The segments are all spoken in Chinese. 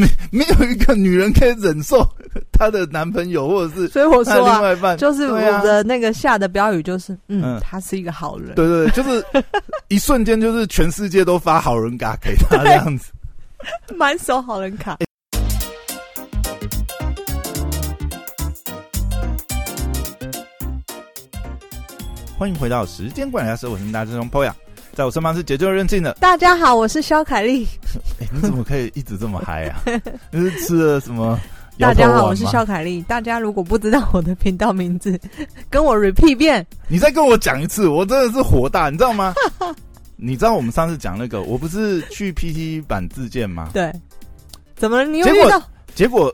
没没有一个女人可以忍受她的男朋友或者是 所以我说啊，另外一半，就是我的那个下的标语就是，嗯嗯，他是一个好人，对对，对就是 一瞬间就是全世界都发好人卡给他这样子。满手好人卡。欢迎回到时间管理大师，我是大师兄 Poya，在我身旁是解救任性的。大家好，我是肖凯丽。哎、你怎么可以一直这么嗨啊？你是吃了什么？大家好，我是肖。凯丽。大家如果不知道我的频道名字，跟我 repeat 一遍。你再跟我讲一次，我真的是火大，你知道吗？你知道我们上次讲那个，我不是去 PT 版自荐吗？对，怎么了？你又遇到结果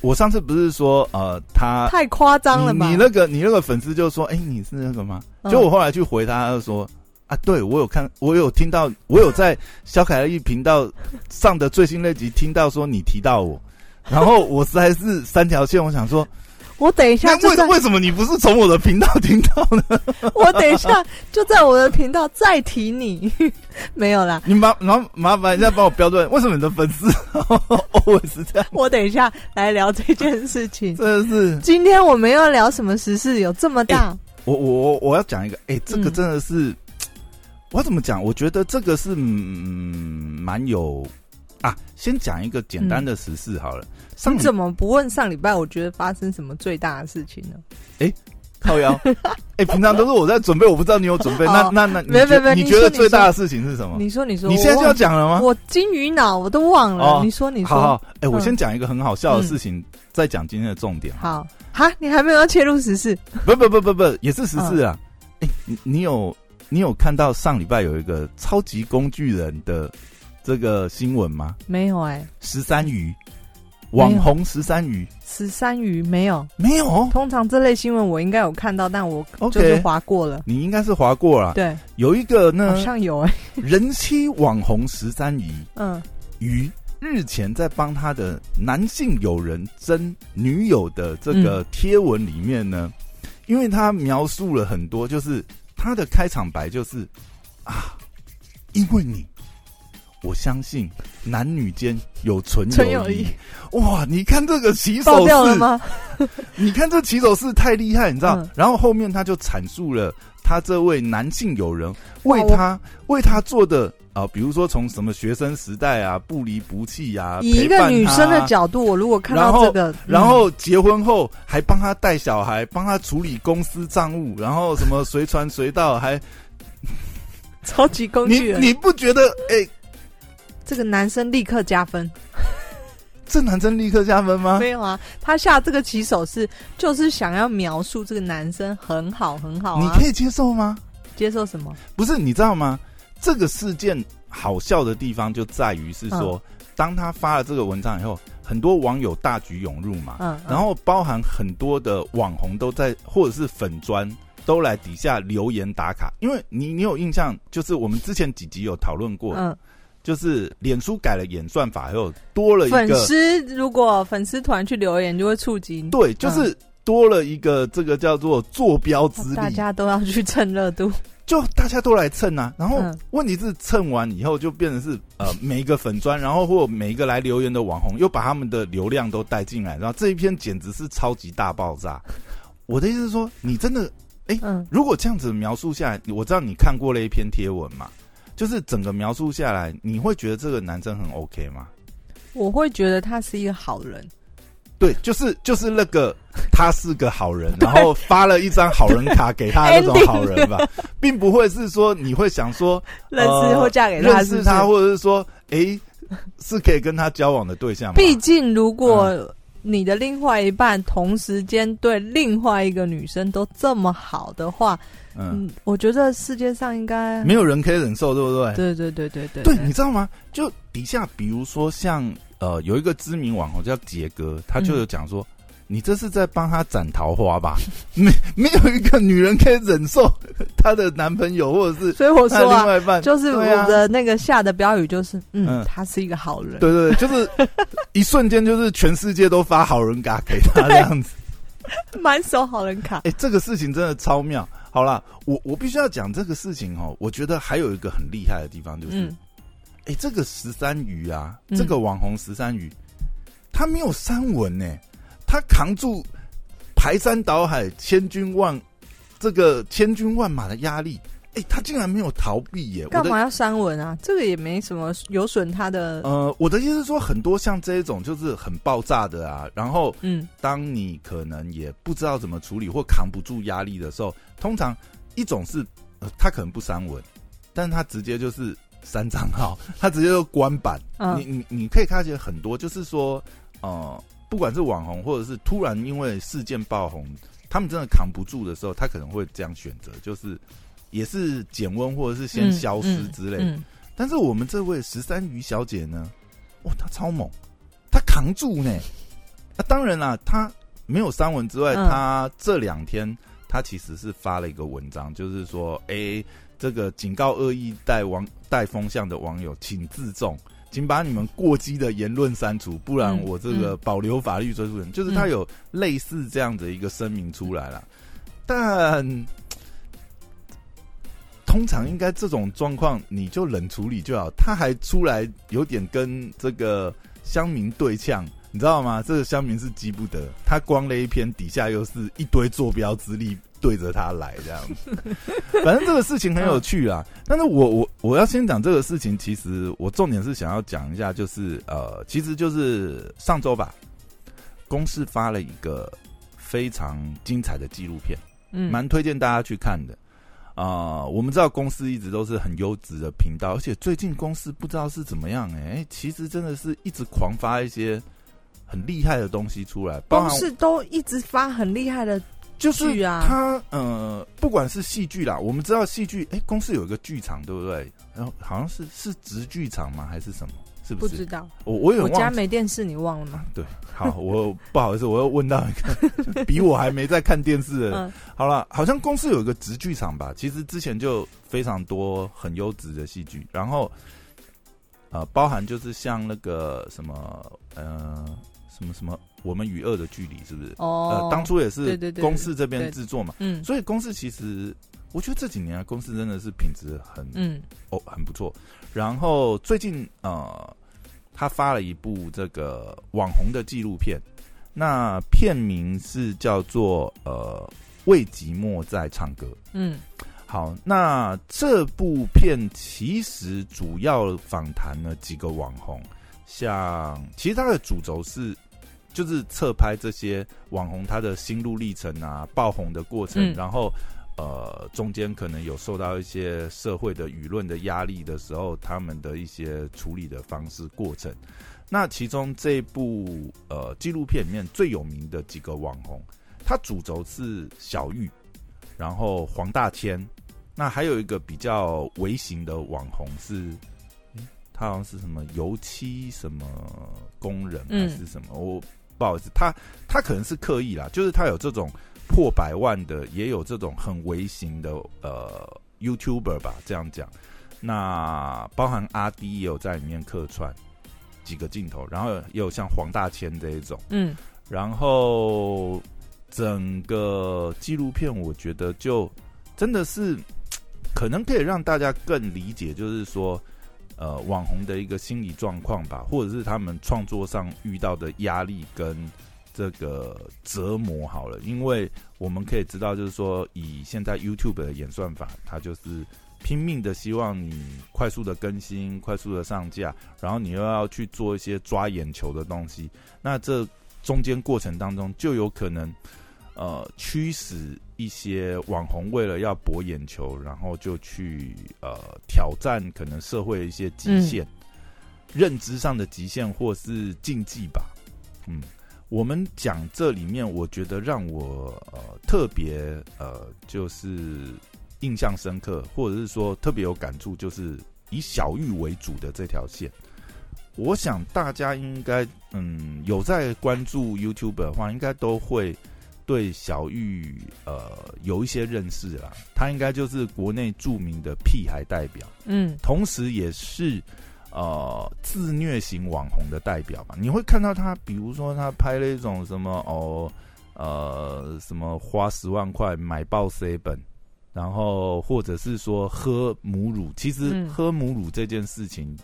我上次不是说呃，他太夸张了吗？你你那个你那个粉丝就说，哎、你是那个吗？嗯就我后来去回他，他就说。啊，对我有看，我有听到，我有在小凯丽频道上的最新那集听到说你提到我，然后我实在是三条线，我想说，我等一下那就在，为为什么你不是从我的频道听到呢？我等一下就在我的频道再提你。没有啦，你麻麻麻烦一下帮我标准，为什么你的粉丝 always 是这样？我等一下来聊这件事情。真的是，今天我们要聊什么时事？有这么大？我我我我要讲一个，哎、这个嗯真的是，我怎么讲？我觉得这个是嗯蛮有啊。先讲一个简单的时事好了。上你怎么不问上礼拜？我觉得发生什么最大的事情呢？哎靠腰，哎、平常都是我在准备，我不知道你有准备。那哦那那，你没有没没你觉得最大的事情是什么？你说，你说，你现在就要讲了吗？我金鱼脑我都忘了。哦你说，你说，好好，哎、我嗯先讲一个很好笑的事情，再讲今天的重点。好哈，你还没有要切入时事？不不不不不，也是时事啊。嗯哎、你你有你有看到上礼拜有一个超级工具人的这个新闻吗？没有哎、十三鱼，网红十三鱼十三鱼没有。没有？哦，通常这类新闻我应该有看到，但我就是划过了。你应该是划过了。对，有一个好呢，像有哎、人妻网红十三鱼 嗯，鱼日前在帮他的男性友人争女友的这个贴文里面呢，因为他描述了很多，就是他的开场白就是啊，因为你，我相信男女间有纯友谊。哇，你看这个起手式，掉了吗？你看这起手是太厉害，你知道？嗯然后后面他就阐述了他这位男性友人为他为他做的啊、比如说从什么学生时代啊，不离不弃啊，以一个女生的角度，我如果看到这个，嗯然后结婚后还帮他带小孩，帮他处理公司账务，然后什么随传随到，还嗯 超级工你具人，你不觉得哎、这个男生立刻加分。这男生立刻加分吗？没有啊，他下这个起手是就是想要描述这个男生很好很好啊。你可以接受吗？接受什么？不是，你知道吗？这个事件好笑的地方就在于是说，嗯当他发了这个文章以后，很多网友大举涌入嘛，嗯，嗯然后包含很多的网红都在，或者是粉砖都来底下留言打卡，因为你你有印象，就是我们之前几集有讨论过，嗯，就是脸书改了演算法，还有多了一个粉个丝如果粉丝团去留言，就会触及对，就是多了一个这个叫做坐标之大，家都要去蹭热度。就大家都来蹭啊。然后嗯问题是蹭完以后，就变成是呃每一个粉砖，然后或每一个来留言的网红，又把他们的流量都带进来，然后这一篇简直是超级大爆炸。我的意思是说，你真的嗯，如果这样子描述下来，我知道你看过了一篇贴文嘛，就是整个描述下来，你会觉得这个男生很 OK 吗？我会觉得他是一个好人。对，就是就是那个他是个好人，然后发了一张好人卡给他的那种好人吧，并不会是说你会想说 认识或嫁给他，呃认识他，或者是说诶是可以跟他交往的对象吗？毕竟，如果嗯你的另外一半同时间对另外一个女生都这么好的话，嗯，嗯，我觉得世界上应该没有人可以忍受，对不对？对对对对对对，你知道吗？就底下比如说像呃有一个知名网红叫杰哥，他就有讲说。你这是在帮他斩桃花吧？没没有一个女人可以忍受 她的男朋友或者是所以我说啊，另外一半，就是我的那个下的标语就是，嗯嗯，他是一个好人。对对对，就是 一瞬间就是全世界都发好人卡给他这样子。满手好人卡。哎、这个事情真的超妙。好啦，我我必须要讲这个事情哦。我觉得还有一个很厉害的地方就是，嗯哎、这个十三鱼啊，嗯这个网红十三鱼，他没有三文呢，他扛住排山倒海、千军万这个千军万马的压力，哎，他竟然没有逃避耶！干嘛要删文啊？这个也没什么有损他的。呃，我的意思是说，很多像这一种就是很爆炸的啊，然后，嗯，当你可能也不知道怎么处理或扛不住压力的时候，通常一种是他可能不删文，但是他直接就是删账号，他直接就关版。你你你可以看见很多，就是说。呃，不管是网红，或者是突然因为事件爆红，他们真的扛不住的时候，他可能会这样选择，就是也是减温，或者是先消失之类。但是我们这位十三鱼小姐呢，哇，她超猛，她扛住呢。那当然啦，她没有删文之外，她这两天她其实是发了一个文章，就是说，哎，这个警告恶意带网带风向的网友，请自重。请把你们过激的言论删除，不然我这个保留法律追诉人。就是他有类似这样的一个声明出来了，但通常应该这种状况你就冷处理就好。他还出来有点跟这个乡民对呛，你知道吗？这个乡民是急不得，他光了一篇，底下又是一堆坐标之力。对着他来这样，反正这个事情很有趣啊。但是我我我要先讲这个事情，其实我重点是想要讲一下，就是呃，其实就是上周吧，公司发了一个非常精彩的纪录片，嗯，蛮推荐大家去看的啊。我们知道公司一直都是很优质的频道，而且最近公司不知道是怎么样哎，其实真的是一直狂发一些很厉害的东西出来，公司都一直发很厉害的。就是他呃，不管是戏剧啦，我们知道戏剧，哎，公司有一个剧场，对不对？然后好像是是直剧场吗？还是什么？是不是？不知道。我我有我家没电视，你忘了吗？对，好，我不好意思，我又问到一个 比我还没在看电视的。好了，好像公司有一个直剧场吧？其实之前就非常多很优质的戏剧，然后呃，包含就是像那个什么呃。什么什么？我们与恶的距离是不是？哦，当初也是公司这边制作嘛。嗯，所以公司其实，我觉得这几年公司真的是品质很嗯哦很不错。然后最近呃，他发了一部这个网红的纪录片，那片名是叫做呃为寂寞在唱歌。嗯，好，那这部片其实主要访谈了几个网红，像其实它的主轴是。就是侧拍这些网红他的心路历程啊，爆红的过程，然后呃中间可能有受到一些社会的舆论的压力的时候，他们的一些处理的方式过程。那其中这部呃纪录片里面最有名的几个网红，他主轴是小玉，然后黄大千，那还有一个比较微型的网红是，他好像是什么油漆什么工人还是什么我。不好意思，他他可能是刻意啦，就是他有这种破百万的，也有这种很微型的呃 YouTuber 吧，这样讲。那包含阿 D 也有在里面客串几个镜头，然后也有像黄大千这一种，嗯，然后整个纪录片我觉得就真的是可能可以让大家更理解，就是说。呃，网红的一个心理状况吧，或者是他们创作上遇到的压力跟这个折磨，好了，因为我们可以知道，就是说，以现在 YouTube 的演算法，它就是拼命的希望你快速的更新、快速的上架，然后你又要去做一些抓眼球的东西，那这中间过程当中就有可能。呃，驱使一些网红为了要博眼球，然后就去呃挑战可能社会一些极限、认知上的极限或是禁忌吧。嗯，我们讲这里面，我觉得让我呃特别呃就是印象深刻，或者是说特别有感触，就是以小玉为主的这条线。我想大家应该嗯有在关注 YouTube 的话，应该都会。对小玉呃有一些认识啦，他应该就是国内著名的屁孩代表，嗯，同时也是呃自虐型网红的代表吧。你会看到他，比如说他拍了一种什么哦呃什么花十万块买爆 C 本，然后或者是说喝母乳，其实喝母乳这件事情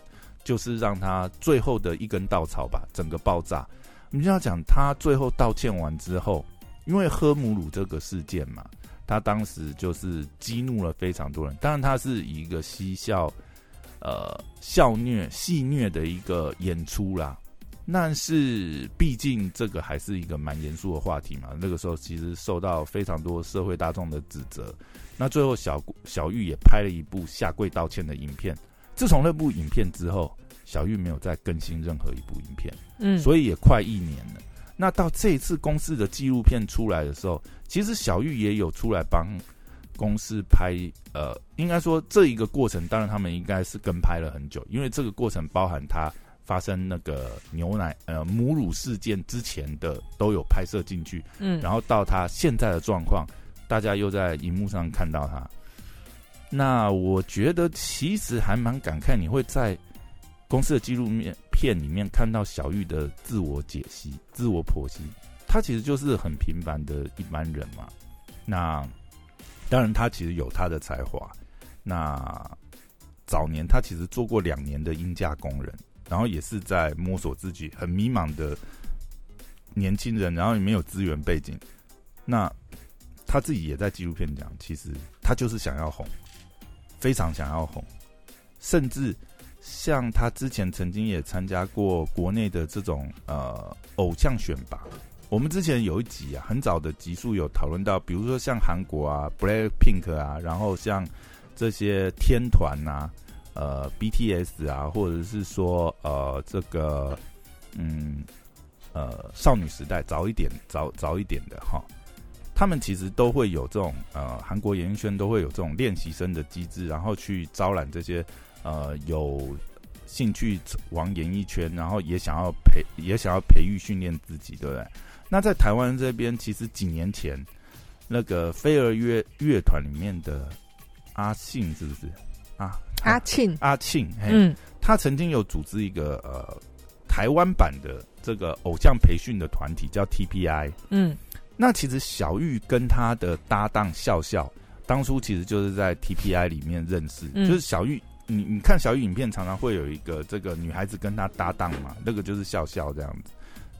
就是让他最后的一根稻草吧，整个爆炸。你就要讲他最后道歉完之后，因为喝母乳这个事件嘛，他当时就是激怒了非常多人。当然，他是以一个嬉笑、呃笑虐、戏虐的一个演出啦。但是，毕竟这个还是一个蛮严肃的话题嘛。那个时候其实受到非常多社会大众的指责。那最后，小小玉也拍了一部下跪道歉的影片。自从那部影片之后，小玉没有再更新任何一部影片，嗯，所以也快一年了。那到这一次公司的纪录片出来的时候，其实小玉也有出来帮公司拍。呃，应该说这一个过程，当然他们应该是跟拍了很久，因为这个过程包含他。发生那个牛奶呃母乳事件之前的都有拍摄进去，嗯，然后到他现在的状况，大家又在荧幕上看到他。那我觉得其实还蛮感慨，你会在公司的纪录面片里面看到小玉的自我解析、自我剖析。他其实就是很平凡的一般人嘛。那当然，他其实有他的才华。那早年他其实做过两年的英价工人。然后也是在摸索自己，很迷茫的年轻人，然后也没有资源背景。那他自己也在纪录片讲，其实他就是想要红，非常想要红，甚至像他之前曾经也参加过国内的这种呃偶像选拔。我们之前有一集啊，很早的集数有讨论到，比如说像韩国啊，Black Pink 啊，然后像这些天团呐。呃，BTS 啊，或者是说呃，这个嗯呃，少女时代早一点、早早一点的哈，他们其实都会有这种呃，韩国演艺圈都会有这种练习生的机制，然后去招揽这些呃有兴趣往演艺圈，然后也想要培也想要培育训练自己，对不对？那在台湾这边，其实几年前那个飞儿乐乐团里面的阿信，是不是？啊？阿庆，阿庆，嗯，他曾经有组织一个呃台湾版的这个偶像培训的团体，叫 TPI，嗯，那其实小玉跟他的搭档笑笑，当初其实就是在 TPI 里面认识，就是小玉，你你看小雨影片常常会有一个这个女孩子跟他搭档嘛，那个就是笑笑这样子。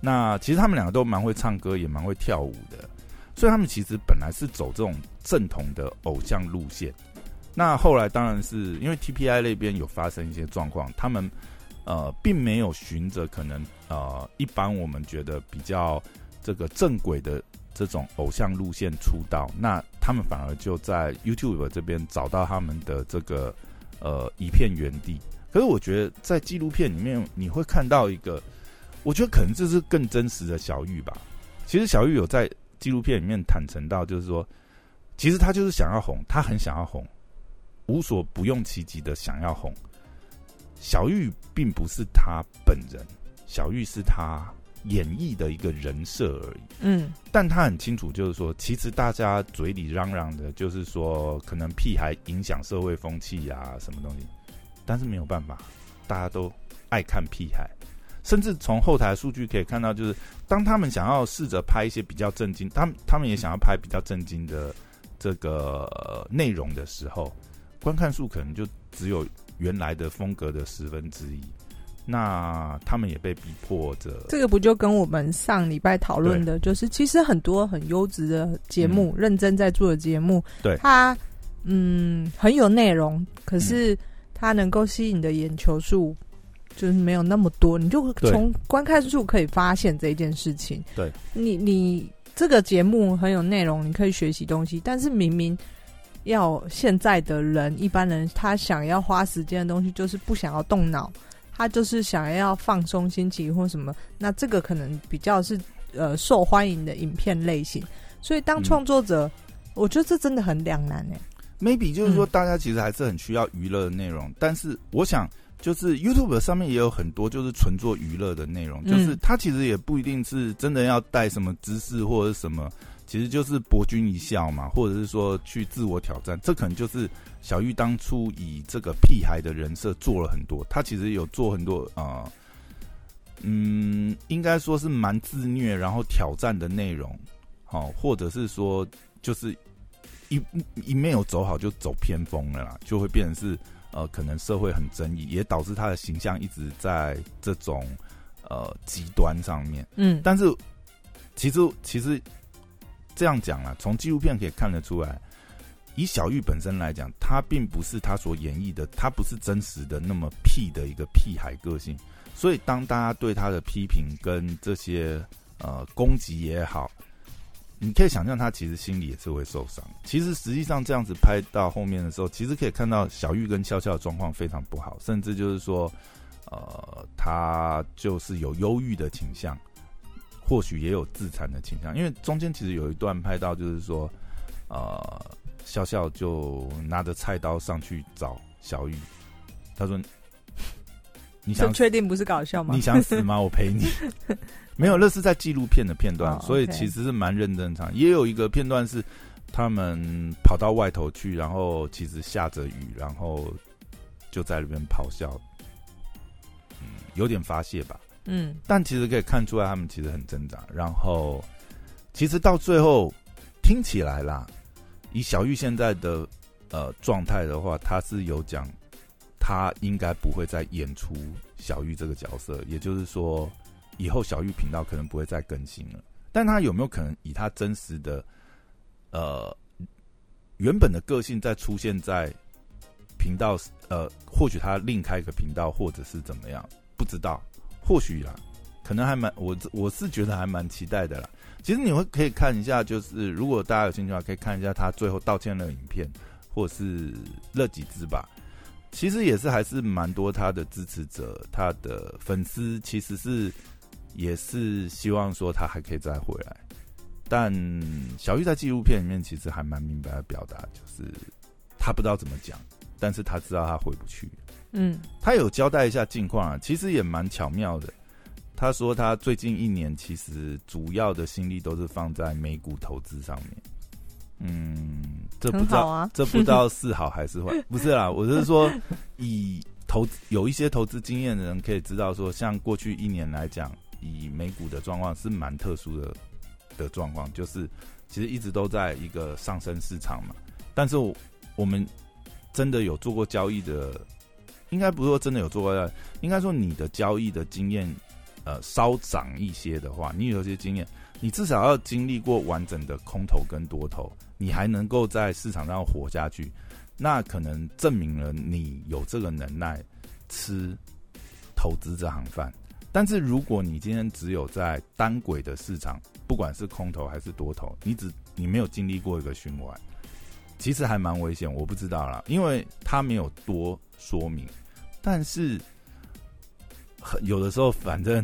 那其实他们两个都蛮会唱歌，也蛮会跳舞的，所以他们其实本来是走这种正统的偶像路线。那后来当然是因为 TPI 那边有发生一些状况，他们呃并没有循着可能呃一般我们觉得比较这个正轨的这种偶像路线出道，那他们反而就在 YouTube 这边找到他们的这个呃一片原地。可是我觉得在纪录片里面你会看到一个，我觉得可能这是更真实的小玉吧。其实小玉有在纪录片里面坦诚到，就是说，其实他就是想要红，他很想要红。无所不用其极的想要红，小玉并不是他本人，小玉是他演绎的一个人设而已。嗯，但他很清楚，就是说，其实大家嘴里嚷嚷的，就是说，可能屁孩影响社会风气啊，什么东西。但是没有办法，大家都爱看屁孩，甚至从后台数据可以看到，就是当他们想要试着拍一些比较震惊，他们他们也想要拍比较震惊的这个内容的时候。观看数可能就只有原来的风格的十分之一，那他们也被逼迫着。这个不就跟我们上礼拜讨论的，就是其实很多很优质的节目，认真在做的节目，对它嗯很有内容，可是它能够吸引的眼球数就是没有那么多。你就从观看数可以发现这一件事情。对，你你这个节目很有内容，你可以学习东西，但是明明。要现在的人，一般人他想要花时间的东西，就是不想要动脑，他就是想要放松心情或什么。那这个可能比较是呃受欢迎的影片类型。所以当创作者，我觉得这真的很两难哎。Maybe 就是说，大家其实还是很需要娱乐的内容，但是我想，就是 YouTube 上面也有很多就是纯做娱乐的内容，就是它其实也不一定是真的要带什么知识或者什么。其实就是博君一笑嘛，或者是说去自我挑战，这可能就是小玉当初以这个屁孩的人设做了很多。他其实有做很多啊，嗯，应该说是蛮自虐，然后挑战的内容，好，或者是说就是一一没有走好就走偏锋了啦，就会变成是呃，可能社会很争议，也导致他的形象一直在这种。呃极端上面。嗯，但是其实其实这样讲啊，从纪录片可以看得出来，以小玉本身来讲，他并不是他所演绎的，他不是真实的那么屁的一个屁孩个性。所以当大家对他的批评跟这些呃攻击也好，你可以想象他其实心里也是会受伤。其实实际上这样子拍到后面的时候，其实可以看到小玉跟笑笑的状况非常不好，甚至就是说，呃，他就是有忧郁的倾向，或许也有自残的倾向。因为中间其实有一段拍到，就是说，呃，笑笑就拿着菜刀上去找小玉，他说。你想确定不是搞笑吗？你想死吗？我陪你。没有，那是在纪录片的片段，哦所以其实是蛮认真场。也有一个片段是他们跑到外头去，然后其实下着雨，然后就在那边咆哮，嗯，有点发泄吧。嗯但其实可以看出来，他们其实很挣扎。然后，其实到最后听起来啦，以小玉现在的呃状态的话，他是有讲，他应该不会再演出小玉这个角色，也就是说，以后小玉频道可能不会再更新了。但他有没有可能以他真实的呃原本的个性再出现在频道？呃，或许他另开一个频道，或者是怎么样，不知道。或许啦，可能还蛮我我是觉得还蛮期待的啦。其实你会可以看一下，就是如果大家有兴趣的话，可以看一下他最后道歉的影片，或是那几支吧。其实也是还是蛮多他的支持者，他的粉丝其实是也是希望说他还可以再回来。但小玉在纪录片里面其实还蛮明白的表达，就是他不知道怎么讲，但是他知道他回不去。嗯他有交代一下近况啊，其实也蛮巧妙的。他说他最近一年其实主要的心力都是放在美股投资上面。嗯，这不知道、啊 这不知道是好还是坏？不是啦，我是说以投资有一些投资经验的人可以知道说，像过去一年来讲，以美股的状况是蛮特殊的的状况，就是其实一直都在一个上升市场嘛。但是我我们真的有做过交易的，应该不是说真的有做过，应该说你的交易的经验，呃，稍长一些的话，你有些经验，你至少要经历过完整的空头跟多头，你还能够在市场上活下去，那可能证明了你有这个能耐吃投资这行饭。但是如果你今天只有在单轨的市场，不管是空头还是多头，你只你没有经历过一个循环，其实还蛮危险。我不知道啦，因为他没有多说明。但是很有的时候，反正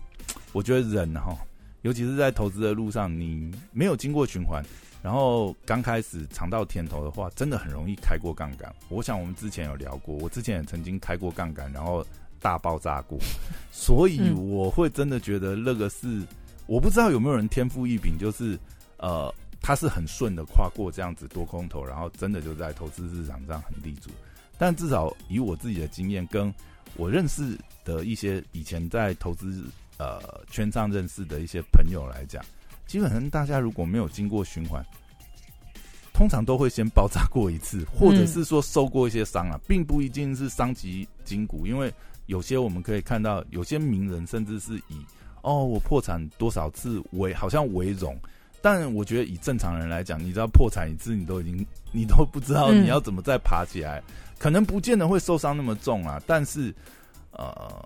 我觉得人哈，尤其是在投资的路上，你没有经过循环，然后刚开始尝到甜头的话，真的很容易开过杠杆。我想我们之前有聊过，我之前也曾经开过杠杆，然后大爆炸过，所以嗯我会真的觉得那个是我不知道有没有人天赋异禀，就是呃，他是很顺的跨过这样子多空头，然后真的就在投资市场上很立足。但至少以我自己的经验，跟我认识的一些以前在投资呃圈上认识的一些朋友来讲，基本上大家如果没有经过循环，通常都会先爆炸过一次，或者是说受过一些伤啊，并不一定是伤及筋骨，因为有些我们可以看到，有些名人甚至是以哦我破产多少次为好像为荣。但我觉得以正常人来讲，你知道破产一次，你都已经你都不知道嗯你要怎么再爬起来，可能不见得会受伤那么重啊。但是，呃，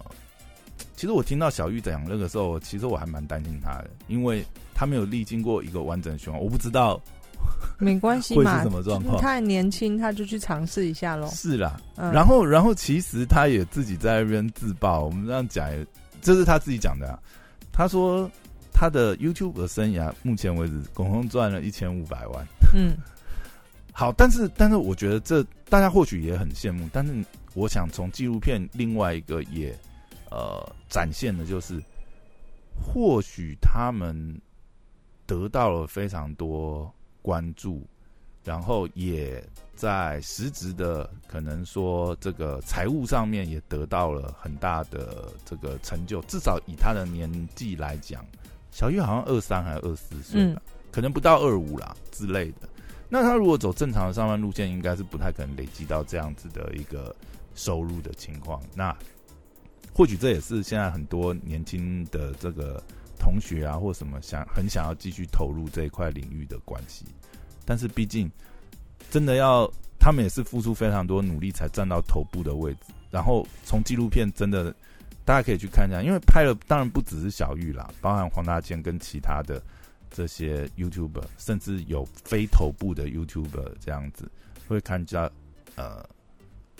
其实我听到小玉讲那个时候，其实我还蛮担心他的，因为他没有历经过一个完整的循环，我不知道没关系会是嘛什，么状况。他很年轻，他就去尝试一下喽。是啦，嗯，然后，然后其实他也自己在那边自爆，我们这样讲，这是他自己讲的、啊。他说他的 YouTube 的生涯目前为止总共赚了一千五百万。嗯好，但是但是我觉得这大家或许也很羡慕，但是我想从纪录片另外一个也呃展现的就是，或许他们得到了非常多关注，然后也在实质的可能说这个财务上面也得到了很大的这个成就，至少以他的年纪来讲，小玉好像二三还是二四岁吧，可能不到二五啦之类的。那他如果走正常的上班路线，应该是不太可能累积到这样子的一个收入的情况。那或许这也是现在很多年轻的这个同学啊，或什么想很想要继续投入这一块领域的关系。但是毕竟，真的要他们也是付出非常多努力才站到头部的位置。然后从纪录片真的大家可以去看一下，因为拍了当然不只是小玉啦，包含黄大千跟其他的这些 YouTuber，甚至有非头部的 YouTuber 这样子，会看到呃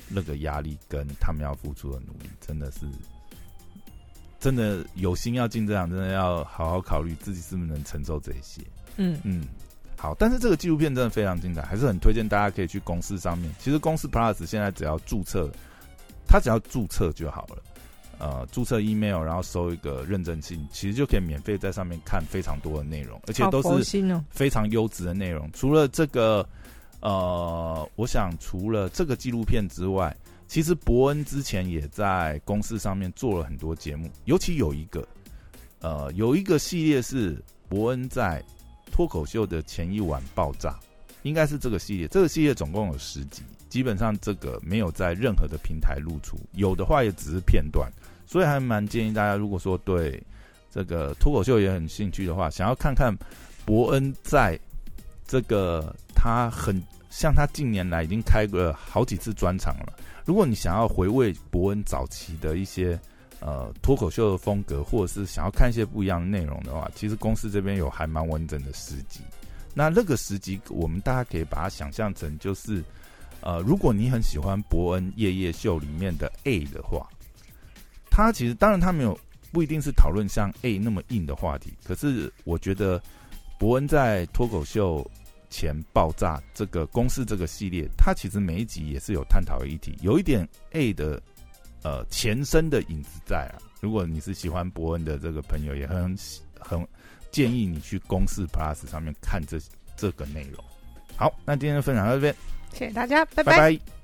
那个压力跟他们要付出的努力，真的是真的有心要进这样，真的要好好考虑自己是不是能承受这些。嗯嗯，好，但是这个纪录片真的非常精彩，还是很推荐大家可以去公司上面。其实公司 Plus 现在只要注册，他只要注册就好了。呃，注册 email，然后收一个认证信，其实就可以免费在上面看非常多的内容，而且都是。非常优质的内容。除了这个，呃，我想除了这个纪录片之外，其实伯恩之前也在公司上面做了很多节目，尤其有一个，呃，有一个系列是伯恩在脱口秀的前一晚爆炸，应该是这个系列。这个系列总共有十集，基本上这个没有在任何的平台露出，有的话也只是片段，所以还蛮建议大家，如果说对这个脱口秀也很兴趣的话，想要看看伯恩在这个他很像他近年来已经开过好几次专场了。如果你想要回味伯恩早期的一些呃脱口秀的风格，或者是想要看一些不一样的内容的话，其实公司这边有还蛮完整的十集。那那个十集，我们大家可以把它想象成就是，呃，如果你很喜欢伯恩夜夜秀里面的 A 的话，他其实当然他没有不一定是讨论像 A 那么硬的话题，可是我觉得伯恩在脱口秀前爆炸这个公式这个系列，他其实每一集也是有探讨议题，有一点 A 的呃前身的影子在啊。如果你是喜欢伯恩的这个朋友，也很很建议你去公式 Plus 上面看这这个内容。好，那今天的分享到这边，谢谢大家，拜拜拜